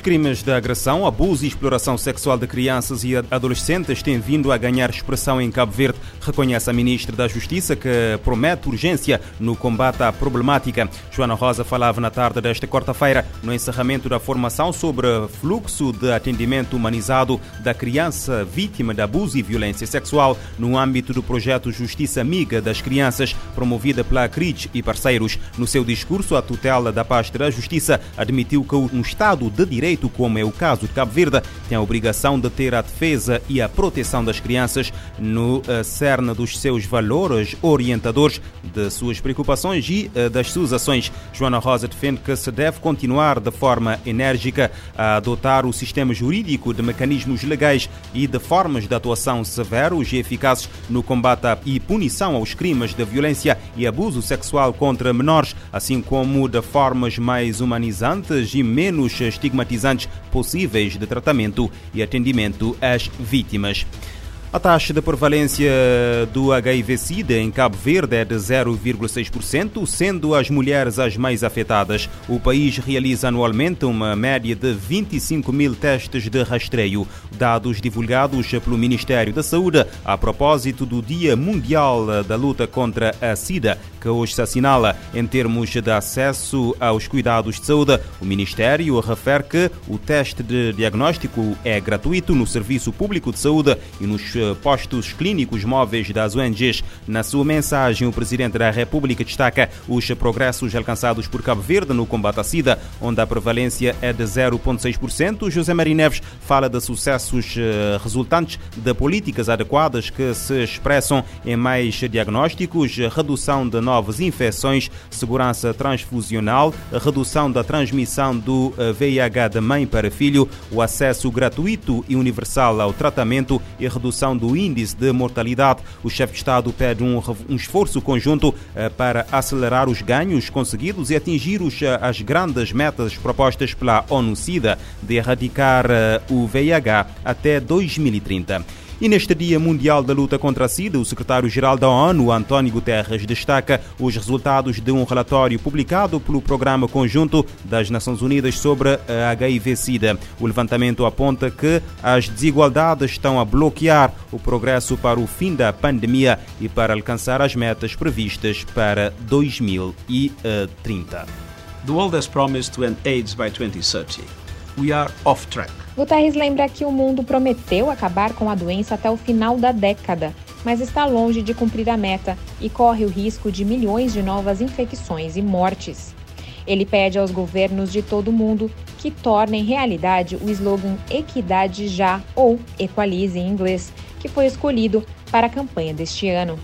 Os crimes de agressão, abuso e exploração sexual de crianças e adolescentes têm vindo a ganhar expressão em Cabo Verde, reconhece a Ministra da Justiça, que promete urgência no combate à problemática. Joana Rosa falava na tarde desta quarta-feira, no encerramento da formação sobre fluxo de atendimento humanizado da criança vítima de abuso e violência sexual no âmbito do projeto Justiça Amiga das Crianças, promovida pela CRIT e parceiros. No seu discurso, a tutela da pasta da Justiça admitiu que um Estado de direito, como é o caso de Cabo Verde, tem a obrigação de ter a defesa e a proteção das crianças no eh, cerne dos seus valores orientadores, de suas preocupações e eh, das suas ações. Joana Rosa defende que se deve continuar de forma enérgica a adotar o sistema jurídico de mecanismos legais e de formas de atuação severos e eficazes no combate e punição aos crimes de violência e abuso sexual contra menores, assim como de formas mais humanizantes e menos estigmatizantes possíveis de tratamento e atendimento às vítimas. A taxa de prevalência do HIV-Sida em Cabo Verde é de 0,6%, sendo as mulheres as mais afetadas. O país realiza anualmente uma média de 25 mil testes de rastreio, dados divulgados pelo Ministério da Saúde a propósito do Dia Mundial da Luta contra a Sida, que hoje se assinala em termos de acesso aos cuidados de saúde. O Ministério refere que o teste de diagnóstico é gratuito no Serviço Público de Saúde e nos postos clínicos móveis das ONGs. Na sua mensagem, o Presidente da República destaca os progressos alcançados por Cabo Verde no combate à SIDA, onde a prevalência é de 0,6%. José Maria Neves fala de sucessos resultantes de políticas adequadas que se expressam em mais diagnósticos, redução de novas infecções, segurança transfusional, redução da transmissão do VIH de mãe para filho, o acesso gratuito e universal ao tratamento e redução do índice de mortalidade. O chefe de Estado pede um, um esforço conjunto para acelerar os ganhos conseguidos e atingir os, as grandes metas propostas pela ONU-SIDA de erradicar o VIH até 2030. E neste Dia Mundial da Luta contra a SIDA, o secretário-geral da ONU, António Guterres, destaca os resultados de um relatório publicado pelo Programa Conjunto das Nações Unidas sobre a HIV-SIDA. O levantamento aponta que as desigualdades estão a bloquear o progresso para o fim da pandemia e para alcançar as metas previstas para 2030. The world has promised to end AIDS by 2030. We are off track. Guterres lembra que o mundo prometeu acabar com a doença até o final da década, mas está longe de cumprir a meta e corre o risco de milhões de novas infecções e mortes. Ele pede aos governos de todo o mundo que tornem realidade o slogan Equidade Já, ou Equalize em inglês, que foi escolhido para a campanha deste ano.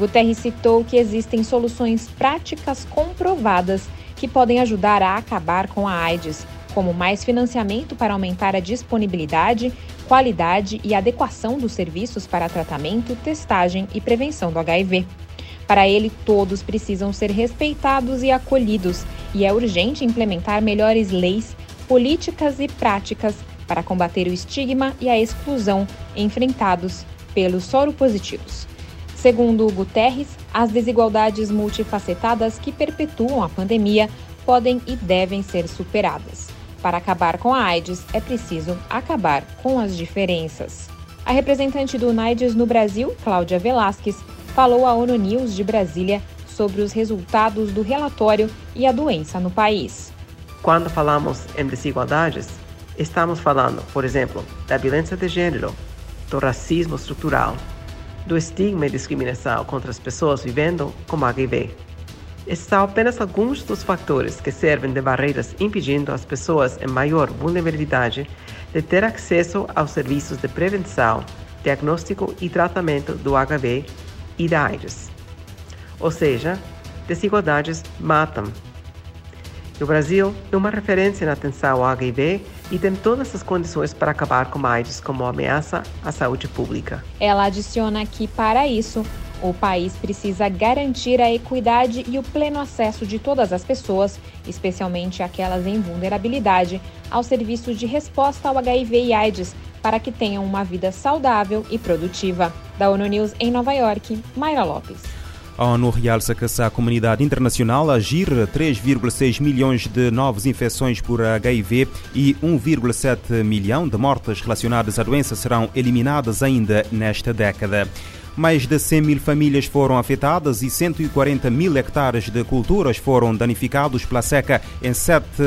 Guterres citou que existem soluções práticas comprovadas que podem ajudar a acabar com a AIDS, como mais financiamento para aumentar a disponibilidade, qualidade e adequação dos serviços para tratamento, testagem e prevenção do HIV. Para ele, todos precisam ser respeitados e acolhidos, e é urgente implementar melhores leis, políticas e práticas para combater o estigma e a exclusão enfrentados pelos soropositivos. Segundo Guterres, as desigualdades multifacetadas que perpetuam a pandemia podem e devem ser superadas. Para acabar com a AIDS, é preciso acabar com as diferenças. A representante do UNAIDS no Brasil, Cláudia Velasquez, falou à ONU News de Brasília sobre os resultados do relatório e a doença no país. Quando falamos em desigualdades, estamos falando, por exemplo, da violência de gênero, do racismo estrutural, do estigma e discriminação contra as pessoas vivendo com HIV são apenas alguns dos fatores que servem de barreiras impedindo as pessoas em maior vulnerabilidade de ter acesso aos serviços de prevenção, diagnóstico e tratamento do HIV e da AIDS. Ou seja, desigualdades matam. O Brasil é uma referência na atenção ao HIV e tem todas as condições para acabar com a AIDS como ameaça à saúde pública. Ela adiciona que, para isso, o país precisa garantir a equidade e o pleno acesso de todas as pessoas, especialmente aquelas em vulnerabilidade, aos serviços de resposta ao HIV e AIDS, para que tenham uma vida saudável e produtiva. Da ONU News em Nova York, Mayra Lopes. A ONU realça que se a comunidade internacional agir 3,6 milhões de novas infecções por HIV e 1,7 milhão de mortes relacionadas à doença serão eliminadas ainda nesta década. Mais de 100 mil famílias foram afetadas e 140 mil hectares de culturas foram danificados pela seca em sete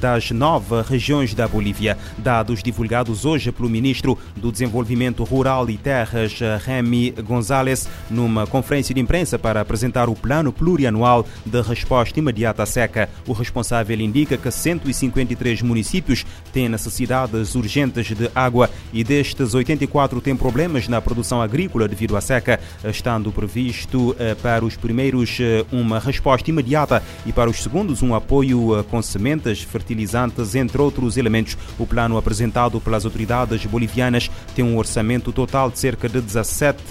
das nove regiões da Bolívia. Dados divulgados hoje pelo ministro do Desenvolvimento Rural e Terras, Remy Gonzalez, numa conferência de imprensa para apresentar o plano plurianual de resposta imediata à seca. O responsável indica que 153 municípios têm necessidades urgentes de água e destes 84 têm problemas na produção agrícola devido à seca, estando previsto eh, para os primeiros eh, uma resposta imediata e para os segundos um apoio eh, com sementes, fertilizantes, entre outros elementos. O plano apresentado pelas autoridades bolivianas tem um orçamento total de cerca de 17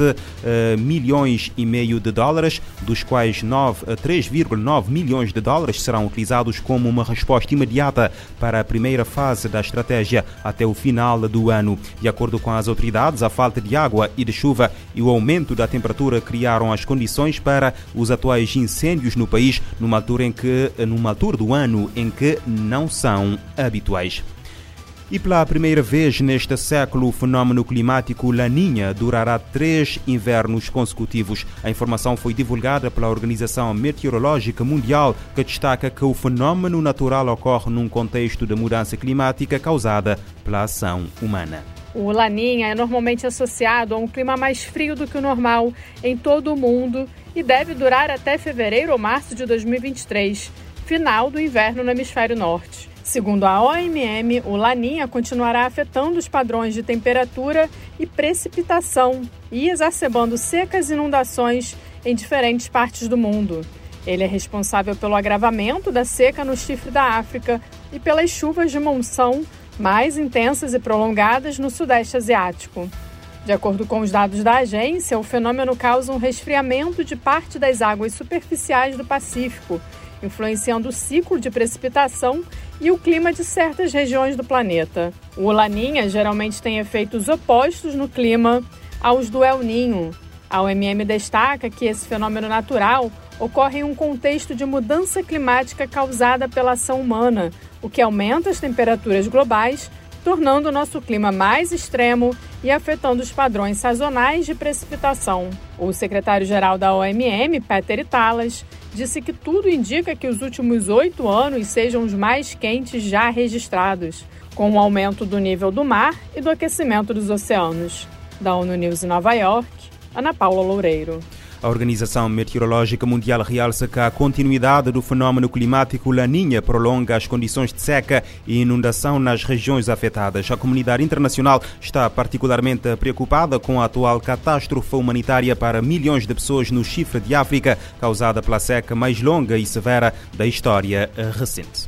milhões e meio de dólares, dos quais 3,9 milhões de dólares serão utilizados como uma resposta imediata para a primeira fase da estratégia até o final do ano. De acordo com as autoridades, a falta de água e de chuva e o aumento da temperatura criaram as condições para os atuais incêndios no país, numa altura, em que, numa altura do ano em que não são habituais. E pela primeira vez neste século, o fenômeno climático Laninha durará três invernos consecutivos. A informação foi divulgada pela Organização Meteorológica Mundial, que destaca que o fenômeno natural ocorre num contexto de mudança climática causada pela ação humana. O Laninha é normalmente associado a um clima mais frio do que o normal em todo o mundo e deve durar até fevereiro ou março de 2023, final do inverno no hemisfério norte. Segundo a OMM, o Laninha continuará afetando os padrões de temperatura e precipitação e exacerbando secas e inundações em diferentes partes do mundo. Ele é responsável pelo agravamento da seca no chifre da África e pelas chuvas de monção mais intensas e prolongadas no Sudeste Asiático. De acordo com os dados da agência, o fenômeno causa um resfriamento de parte das águas superficiais do Pacífico, influenciando o ciclo de precipitação e o clima de certas regiões do planeta. O Laninha geralmente tem efeitos opostos no clima aos do El Ninho. A OMM destaca que esse fenômeno natural ocorre em um contexto de mudança climática causada pela ação humana, o que aumenta as temperaturas globais, tornando o nosso clima mais extremo e afetando os padrões sazonais de precipitação. O secretário-geral da OMM, Peter Italas, disse que tudo indica que os últimos oito anos sejam os mais quentes já registrados, com o aumento do nível do mar e do aquecimento dos oceanos. Da ONU News em Nova York, Ana Paula Loureiro. A Organização Meteorológica Mundial realça que a continuidade do fenômeno climático Laninha prolonga as condições de seca e inundação nas regiões afetadas. A comunidade internacional está particularmente preocupada com a atual catástrofe humanitária para milhões de pessoas no chifre de África, causada pela seca mais longa e severa da história recente.